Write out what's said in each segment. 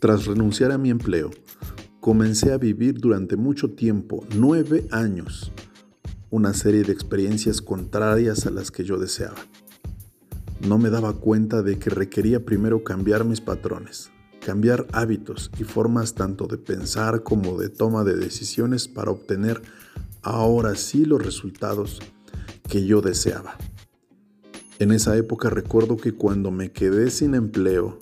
Tras renunciar a mi empleo, comencé a vivir durante mucho tiempo, nueve años, una serie de experiencias contrarias a las que yo deseaba. No me daba cuenta de que requería primero cambiar mis patrones, cambiar hábitos y formas tanto de pensar como de toma de decisiones para obtener ahora sí los resultados que yo deseaba. En esa época recuerdo que cuando me quedé sin empleo,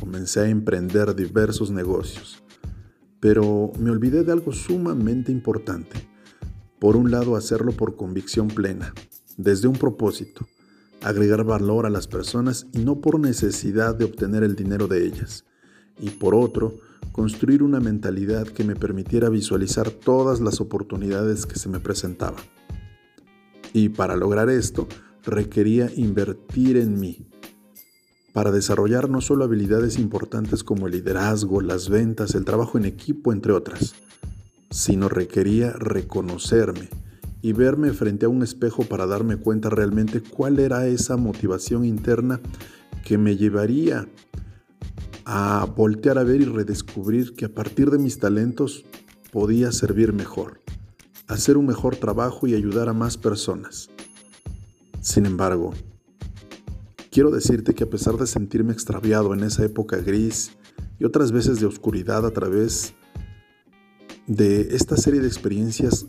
comencé a emprender diversos negocios, pero me olvidé de algo sumamente importante. Por un lado, hacerlo por convicción plena, desde un propósito, agregar valor a las personas y no por necesidad de obtener el dinero de ellas. Y por otro, construir una mentalidad que me permitiera visualizar todas las oportunidades que se me presentaban. Y para lograr esto, requería invertir en mí, para desarrollar no solo habilidades importantes como el liderazgo, las ventas, el trabajo en equipo, entre otras, sino requería reconocerme y verme frente a un espejo para darme cuenta realmente cuál era esa motivación interna que me llevaría a voltear a ver y redescubrir que a partir de mis talentos podía servir mejor, hacer un mejor trabajo y ayudar a más personas. Sin embargo, quiero decirte que a pesar de sentirme extraviado en esa época gris y otras veces de oscuridad a través de esta serie de experiencias,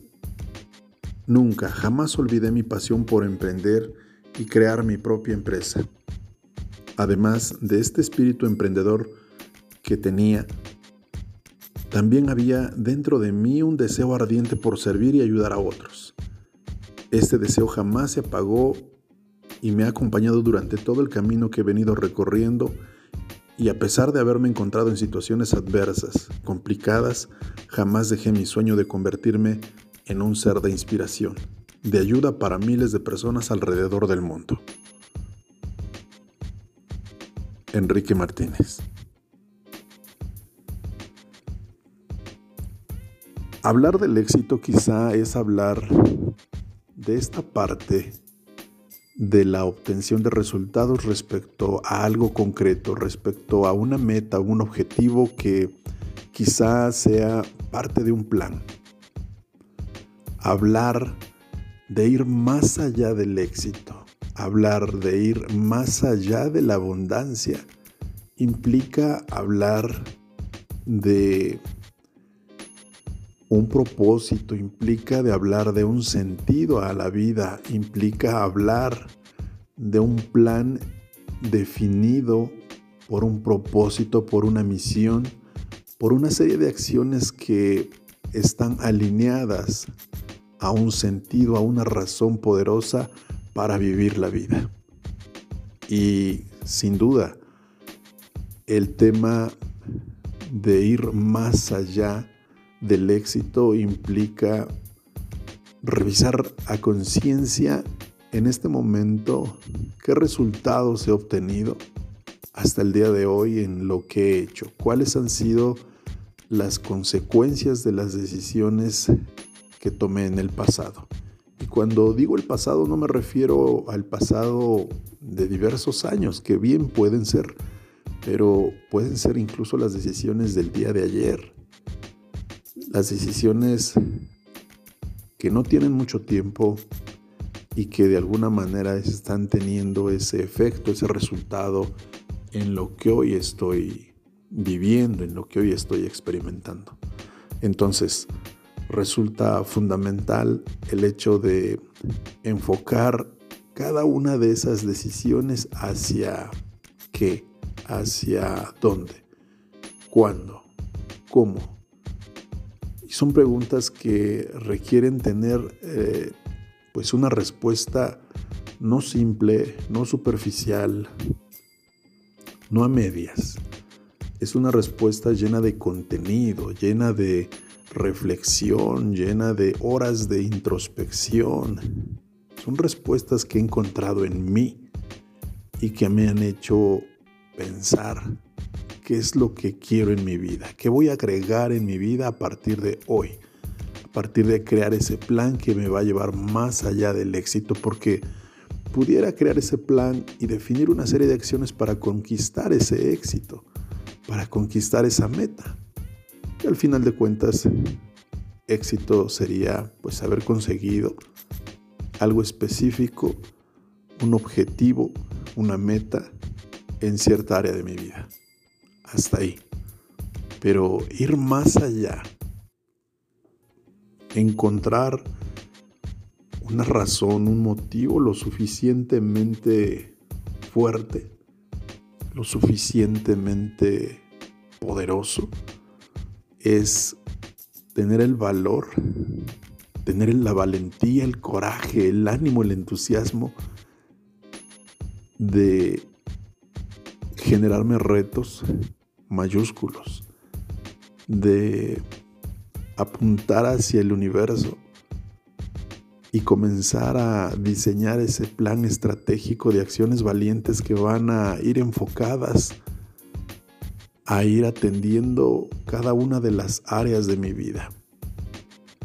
nunca, jamás olvidé mi pasión por emprender y crear mi propia empresa. Además de este espíritu emprendedor que tenía, también había dentro de mí un deseo ardiente por servir y ayudar a otros. Este deseo jamás se apagó y me ha acompañado durante todo el camino que he venido recorriendo y a pesar de haberme encontrado en situaciones adversas, complicadas, jamás dejé mi sueño de convertirme en un ser de inspiración, de ayuda para miles de personas alrededor del mundo. Enrique Martínez Hablar del éxito quizá es hablar de esta parte de la obtención de resultados respecto a algo concreto, respecto a una meta, un objetivo que quizá sea parte de un plan. Hablar de ir más allá del éxito, hablar de ir más allá de la abundancia, implica hablar de un propósito, implica de hablar de un sentido a la vida, implica hablar de un plan definido por un propósito, por una misión, por una serie de acciones que están alineadas a un sentido, a una razón poderosa para vivir la vida. Y sin duda, el tema de ir más allá del éxito implica revisar a conciencia en este momento qué resultados he obtenido hasta el día de hoy en lo que he hecho, cuáles han sido las consecuencias de las decisiones que tomé en el pasado. Y cuando digo el pasado no me refiero al pasado de diversos años, que bien pueden ser, pero pueden ser incluso las decisiones del día de ayer, las decisiones que no tienen mucho tiempo y que de alguna manera están teniendo ese efecto, ese resultado en lo que hoy estoy viviendo, en lo que hoy estoy experimentando. Entonces, resulta fundamental el hecho de enfocar cada una de esas decisiones hacia qué, hacia dónde, cuándo, cómo, y son preguntas que requieren tener eh, pues una respuesta no simple, no superficial, no a medias. Es una respuesta llena de contenido, llena de reflexión, llena de horas de introspección. Son respuestas que he encontrado en mí y que me han hecho pensar qué es lo que quiero en mi vida, qué voy a agregar en mi vida a partir de hoy, a partir de crear ese plan que me va a llevar más allá del éxito, porque pudiera crear ese plan y definir una serie de acciones para conquistar ese éxito, para conquistar esa meta. Y al final de cuentas, éxito sería pues haber conseguido algo específico, un objetivo, una meta en cierta área de mi vida. Hasta ahí. Pero ir más allá, encontrar una razón, un motivo lo suficientemente fuerte, lo suficientemente poderoso, es tener el valor, tener la valentía, el coraje, el ánimo, el entusiasmo de generarme retos mayúsculos, de apuntar hacia el universo y comenzar a diseñar ese plan estratégico de acciones valientes que van a ir enfocadas a ir atendiendo cada una de las áreas de mi vida.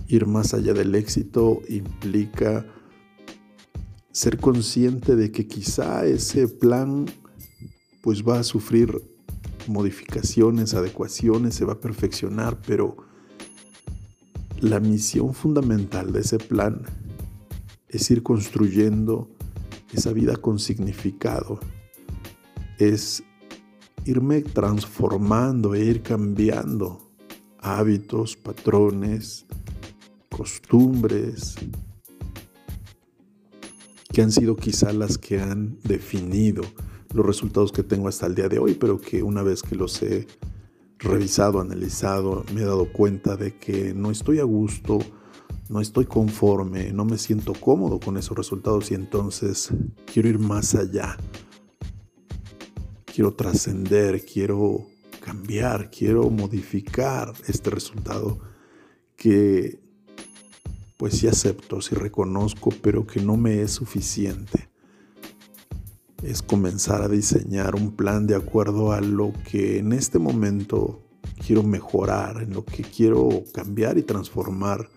Ir más allá del éxito implica ser consciente de que quizá ese plan pues va a sufrir modificaciones, adecuaciones, se va a perfeccionar, pero la misión fundamental de ese plan es ir construyendo esa vida con significado, es irme transformando e ir cambiando hábitos, patrones, costumbres, que han sido quizá las que han definido los resultados que tengo hasta el día de hoy, pero que una vez que los he revisado, analizado, me he dado cuenta de que no estoy a gusto, no estoy conforme, no me siento cómodo con esos resultados y entonces quiero ir más allá. Quiero trascender, quiero cambiar, quiero modificar este resultado que pues sí acepto, sí reconozco, pero que no me es suficiente. Es comenzar a diseñar un plan de acuerdo a lo que en este momento quiero mejorar, en lo que quiero cambiar y transformar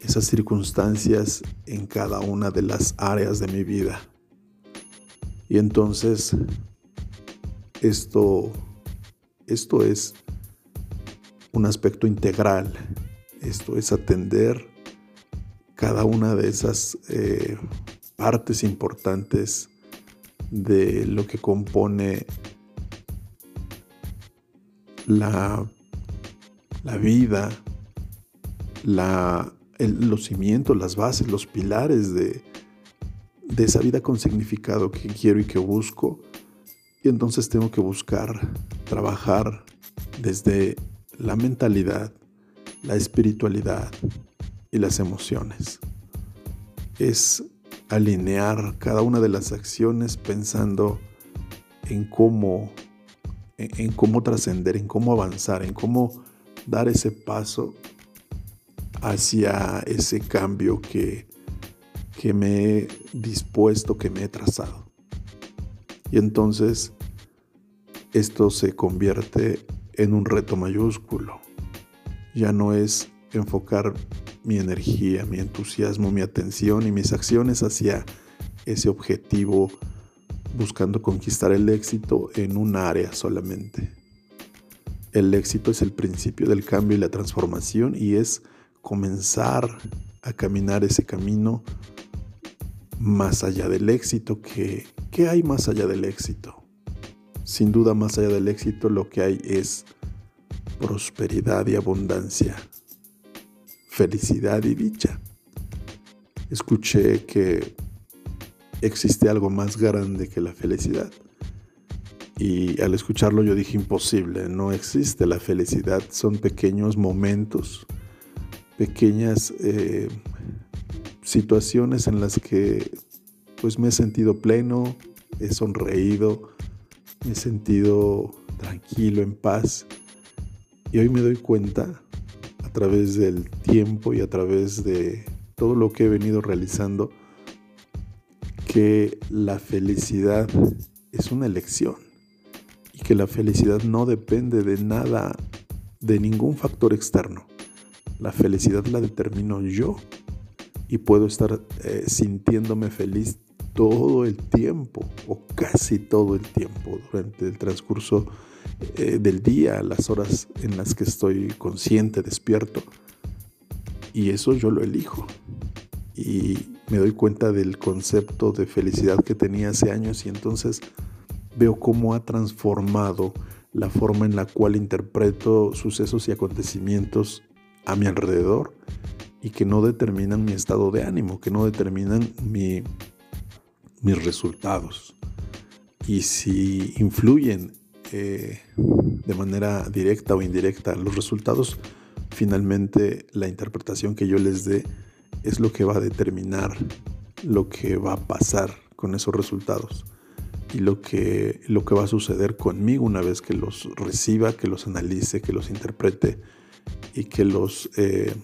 esas circunstancias en cada una de las áreas de mi vida. Y entonces esto, esto es un aspecto integral. Esto es atender cada una de esas eh, partes importantes de lo que compone la, la vida, la los cimientos, las bases, los pilares de, de esa vida con significado que quiero y que busco. Y entonces tengo que buscar trabajar desde la mentalidad, la espiritualidad y las emociones. Es alinear cada una de las acciones pensando en cómo, en cómo trascender, en cómo avanzar, en cómo dar ese paso hacia ese cambio que, que me he dispuesto, que me he trazado. Y entonces esto se convierte en un reto mayúsculo. Ya no es enfocar mi energía, mi entusiasmo, mi atención y mis acciones hacia ese objetivo buscando conquistar el éxito en un área solamente. El éxito es el principio del cambio y la transformación y es comenzar a caminar ese camino más allá del éxito. que ¿Qué hay más allá del éxito? Sin duda más allá del éxito lo que hay es prosperidad y abundancia, felicidad y dicha. Escuché que existe algo más grande que la felicidad. Y al escucharlo yo dije imposible, no existe la felicidad, son pequeños momentos pequeñas eh, situaciones en las que pues me he sentido pleno, he sonreído, me he sentido tranquilo, en paz. Y hoy me doy cuenta, a través del tiempo y a través de todo lo que he venido realizando, que la felicidad es una elección y que la felicidad no depende de nada, de ningún factor externo. La felicidad la determino yo y puedo estar eh, sintiéndome feliz todo el tiempo o casi todo el tiempo durante el transcurso eh, del día, las horas en las que estoy consciente, despierto. Y eso yo lo elijo. Y me doy cuenta del concepto de felicidad que tenía hace años y entonces veo cómo ha transformado la forma en la cual interpreto sucesos y acontecimientos a mi alrededor y que no determinan mi estado de ánimo, que no determinan mi, mis resultados. Y si influyen de manera directa o indirecta los resultados, finalmente la interpretación que yo les dé es lo que va a determinar lo que va a pasar con esos resultados y lo que, lo que va a suceder conmigo una vez que los reciba, que los analice, que los interprete y que los eh,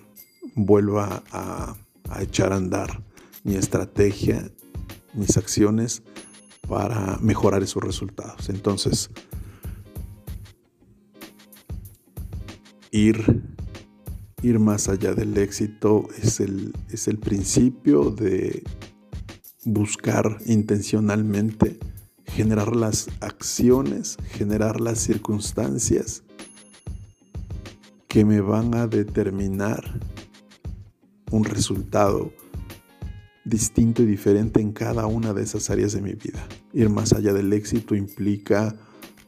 vuelva a, a echar a andar mi estrategia, mis acciones para mejorar esos resultados. Entonces, ir, ir más allá del éxito es el, es el principio de buscar intencionalmente generar las acciones, generar las circunstancias que me van a determinar un resultado distinto y diferente en cada una de esas áreas de mi vida. Ir más allá del éxito implica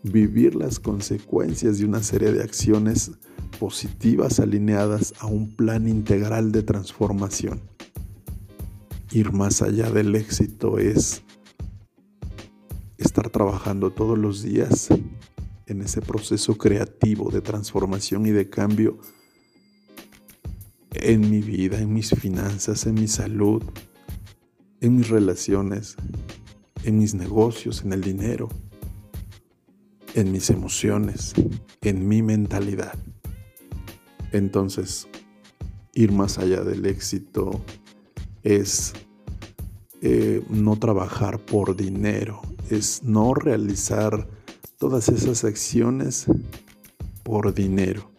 vivir las consecuencias de una serie de acciones positivas alineadas a un plan integral de transformación. Ir más allá del éxito es estar trabajando todos los días en ese proceso creativo de transformación y de cambio en mi vida, en mis finanzas, en mi salud, en mis relaciones, en mis negocios, en el dinero, en mis emociones, en mi mentalidad. Entonces, ir más allá del éxito es eh, no trabajar por dinero, es no realizar todas esas acciones por dinero.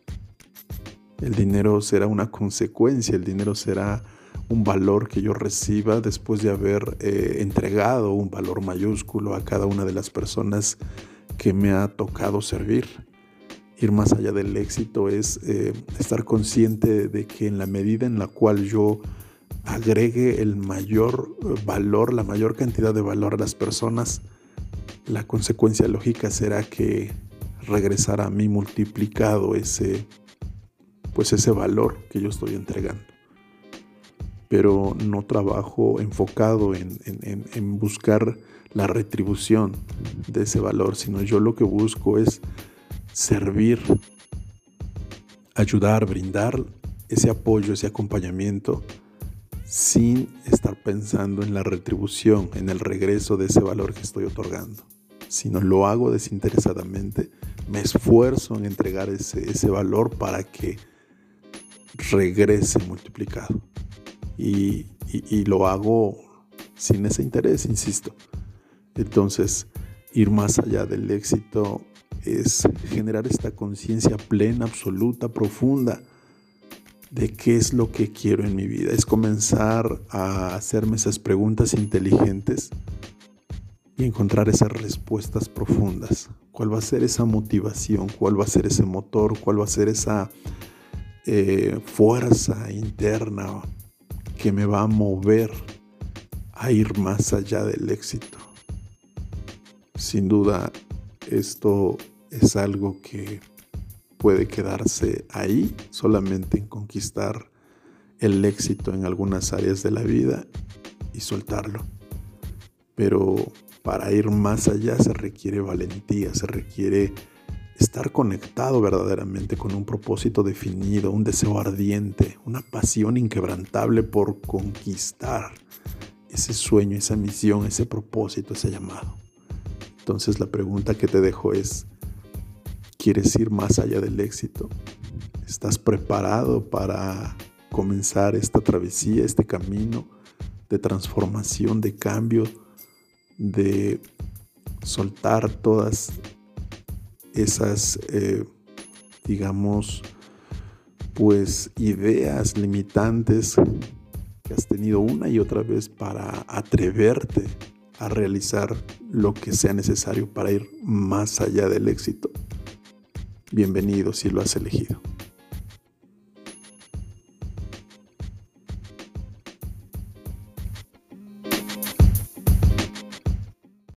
El dinero será una consecuencia, el dinero será un valor que yo reciba después de haber eh, entregado un valor mayúsculo a cada una de las personas que me ha tocado servir ir más allá del éxito es eh, estar consciente de que en la medida en la cual yo agregue el mayor eh, valor, la mayor cantidad de valor a las personas, la consecuencia lógica será que regresará a mí multiplicado ese, pues ese valor que yo estoy entregando. Pero no trabajo enfocado en, en buscar la retribución de ese valor, sino yo lo que busco es servir, ayudar, brindar ese apoyo, ese acompañamiento sin estar pensando en la retribución, en el regreso de ese valor que estoy otorgando, sino lo hago desinteresadamente, me esfuerzo en entregar ese, ese valor para que regrese multiplicado. Y lo hago sin ese interés, insisto. Entonces, ir más allá del éxito es generar esta conciencia plena, absoluta, profunda de qué es lo que quiero en mi vida. Es comenzar a hacerme esas preguntas inteligentes y encontrar esas respuestas profundas. ¿Cuál va a ser esa motivación? ¿Cuál va a ser ese motor? ¿Cuál va a ser esa eh, fuerza interna que me va a mover a ir más allá del éxito? Sin duda, esto es algo que puede quedarse ahí solamente en conquistar el éxito en algunas áreas de la vida y soltarlo. Pero para ir más allá se requiere valentía, se requiere estar conectado verdaderamente con un propósito definido, un deseo ardiente, una pasión inquebrantable por conquistar ese sueño, esa misión, ese propósito, ese llamado. Entonces la pregunta que te dejo es, ¿quieres ir más allá del éxito? ¿Estás preparado para comenzar esta travesía, este camino de transformación, de cambio, de soltar todas esas, eh, digamos, pues ideas limitantes que has tenido una y otra vez para atreverte a realizar lo que sea necesario para ir más allá del éxito. Bienvenido si lo has elegido.